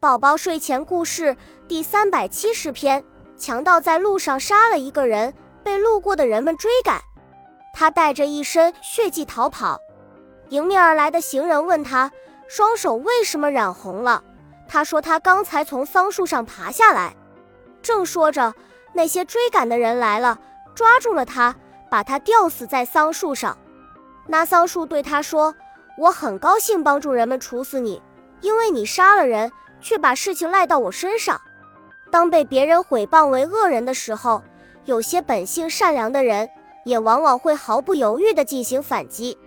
宝宝睡前故事第三百七十篇：强盗在路上杀了一个人，被路过的人们追赶。他带着一身血迹逃跑。迎面而来的行人问他，双手为什么染红了？他说他刚才从桑树上爬下来。正说着，那些追赶的人来了，抓住了他，把他吊死在桑树上。那桑树对他说：“我很高兴帮助人们处死你，因为你杀了人。”却把事情赖到我身上。当被别人毁谤为恶人的时候，有些本性善良的人也往往会毫不犹豫地进行反击。